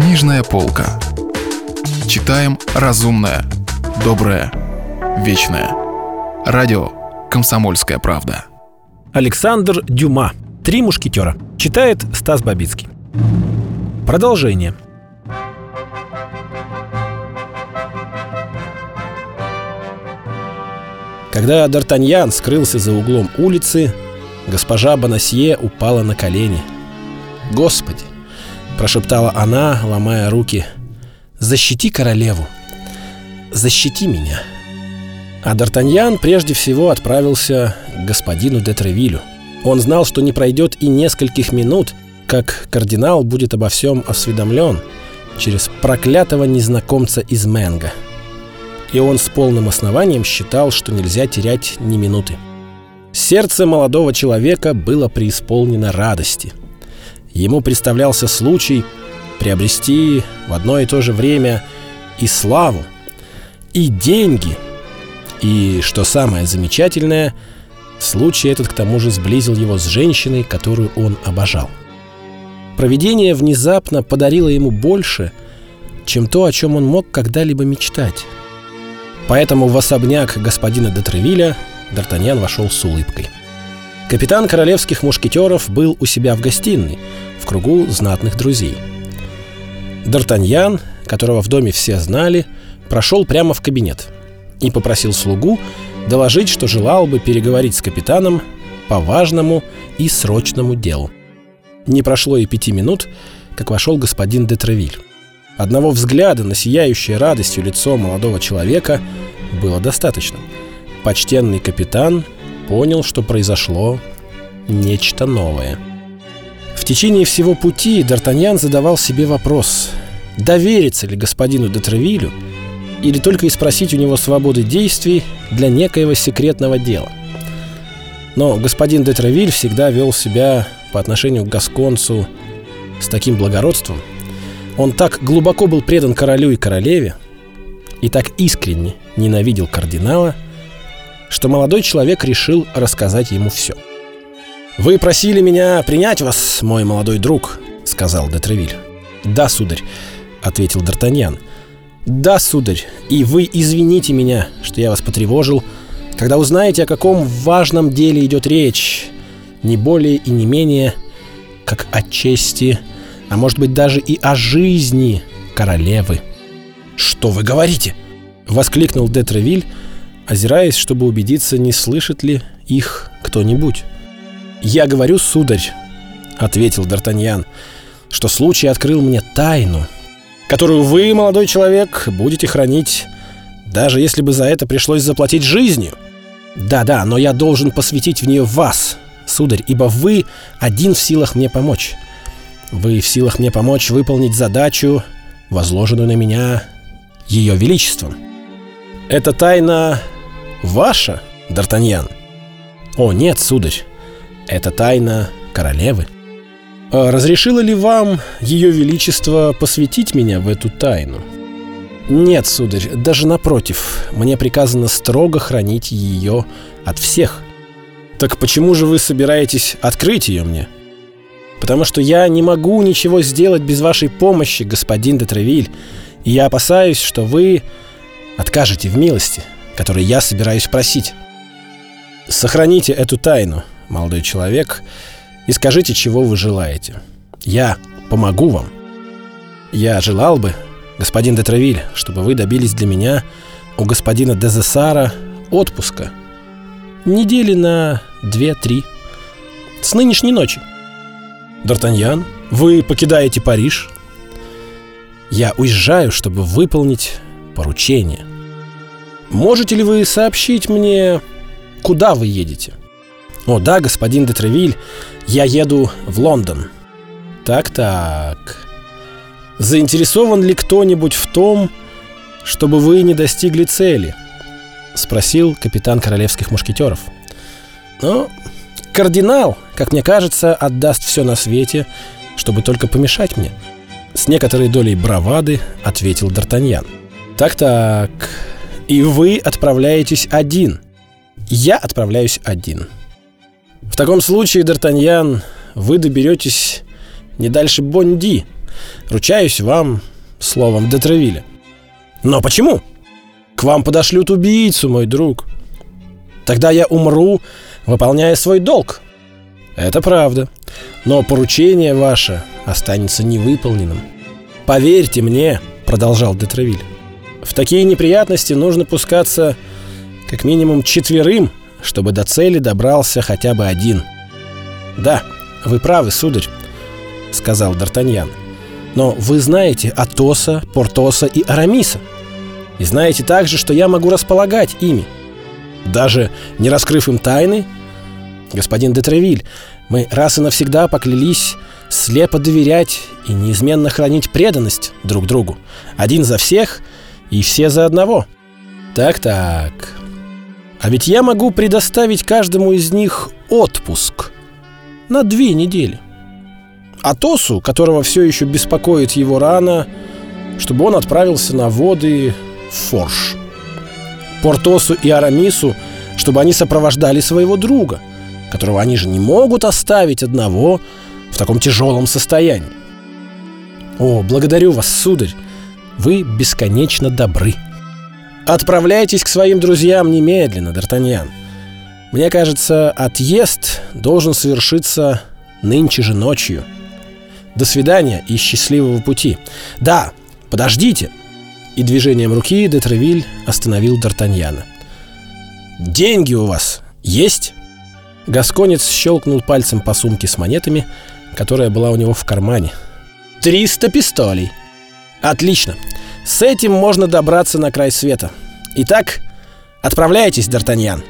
Книжная полка. Читаем разумное, доброе, вечное. Радио «Комсомольская правда». Александр Дюма. «Три мушкетера». Читает Стас Бабицкий. Продолжение. Когда Д'Артаньян скрылся за углом улицы, госпожа Бонасье упала на колени. «Господи!» – прошептала она, ломая руки. «Защити королеву! Защити меня!» А Д'Артаньян прежде всего отправился к господину де Тревилю. Он знал, что не пройдет и нескольких минут, как кардинал будет обо всем осведомлен через проклятого незнакомца из Менга – и он с полным основанием считал, что нельзя терять ни минуты. Сердце молодого человека было преисполнено радости. Ему представлялся случай приобрести в одно и то же время и славу, и деньги, и, что самое замечательное, случай этот к тому же сблизил его с женщиной, которую он обожал. Провидение внезапно подарило ему больше, чем то, о чем он мог когда-либо мечтать. Поэтому в особняк господина де Тревиля Д'Артаньян вошел с улыбкой. Капитан королевских мушкетеров был у себя в гостиной, в кругу знатных друзей. Д'Артаньян, которого в доме все знали, прошел прямо в кабинет и попросил слугу доложить, что желал бы переговорить с капитаном по важному и срочному делу. Не прошло и пяти минут, как вошел господин де Тревиль. Одного взгляда на сияющее радостью лицо молодого человека было достаточно. Почтенный капитан понял, что произошло нечто новое. В течение всего пути Д'Артаньян задавал себе вопрос, довериться ли господину Детревилю или только и спросить у него свободы действий для некоего секретного дела. Но господин Детревиль всегда вел себя по отношению к Гасконцу с таким благородством, он так глубоко был предан королю и королеве и так искренне ненавидел кардинала, что молодой человек решил рассказать ему все. «Вы просили меня принять вас, мой молодой друг», — сказал Детревиль. «Да, сударь», — ответил Д'Артаньян. «Да, сударь, и вы извините меня, что я вас потревожил, когда узнаете, о каком важном деле идет речь, не более и не менее, как о чести а может быть даже и о жизни королевы. «Что вы говорите?» — воскликнул Детревиль, озираясь, чтобы убедиться, не слышит ли их кто-нибудь. «Я говорю, сударь», — ответил Д'Артаньян, — «что случай открыл мне тайну, которую вы, молодой человек, будете хранить, даже если бы за это пришлось заплатить жизнью. Да-да, но я должен посвятить в нее вас, сударь, ибо вы один в силах мне помочь. Вы в силах мне помочь выполнить задачу, возложенную на меня Ее Величеством. Это тайна ваша, Д'Артаньян? О, нет, сударь, это тайна королевы. А разрешило ли вам Ее Величество посвятить меня в эту тайну? Нет, сударь, даже напротив, мне приказано строго хранить ее от всех. Так почему же вы собираетесь открыть ее мне? — потому что я не могу ничего сделать без вашей помощи, господин де Тревиль, и я опасаюсь, что вы откажете в милости, которой я собираюсь просить. Сохраните эту тайну, молодой человек, и скажите, чего вы желаете. Я помогу вам. Я желал бы, господин де Тревиль, чтобы вы добились для меня у господина Дезессара отпуска. Недели на две-три. С нынешней ночи. Д'Артаньян, вы покидаете Париж? Я уезжаю, чтобы выполнить поручение. Можете ли вы сообщить мне, куда вы едете? О, да, господин де Тревиль, я еду в Лондон. Так-так. Заинтересован ли кто-нибудь в том, чтобы вы не достигли цели? Спросил капитан королевских мушкетеров. Ну, Кардинал, как мне кажется, отдаст все на свете, чтобы только помешать мне. С некоторой долей бравады ответил Д'Артаньян. Так-так, и вы отправляетесь один. Я отправляюсь один. В таком случае, Д'Артаньян, вы доберетесь не дальше Бонди, Ручаюсь вам словом Детревиля. Но почему? К вам подошлют убийцу, мой друг. Тогда я умру, выполняя свой долг. Это правда. Но поручение ваше останется невыполненным. Поверьте мне, продолжал Детревиль, в такие неприятности нужно пускаться как минимум четверым, чтобы до цели добрался хотя бы один. Да, вы правы, сударь, сказал Д'Артаньян. Но вы знаете Атоса, Портоса и Арамиса. И знаете также, что я могу располагать ими. Даже не раскрыв им тайны, господин де Тревиль, мы раз и навсегда поклялись слепо доверять и неизменно хранить преданность друг другу. Один за всех и все за одного. Так-так. А ведь я могу предоставить каждому из них отпуск на две недели. Атосу, которого все еще беспокоит его рана, чтобы он отправился на воды в Форш. Портосу и Арамису, чтобы они сопровождали своего друга, которого они же не могут оставить одного в таком тяжелом состоянии. О, благодарю вас, сударь, вы бесконечно добры. Отправляйтесь к своим друзьям немедленно, Д'Артаньян. Мне кажется, отъезд должен совершиться нынче же ночью. До свидания и счастливого пути. Да, подождите. И движением руки Детревиль остановил Д'Артаньяна. «Деньги у вас есть?» Гасконец щелкнул пальцем по сумке с монетами, которая была у него в кармане. «Триста пистолей!» «Отлично! С этим можно добраться на край света. Итак, отправляйтесь, Д'Артаньян!»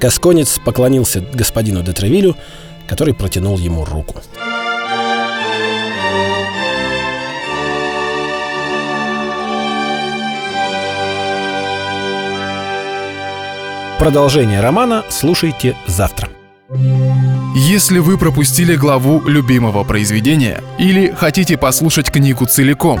Гасконец поклонился господину Детревилю, который протянул ему руку. Продолжение романа слушайте завтра. Если вы пропустили главу любимого произведения или хотите послушать книгу целиком,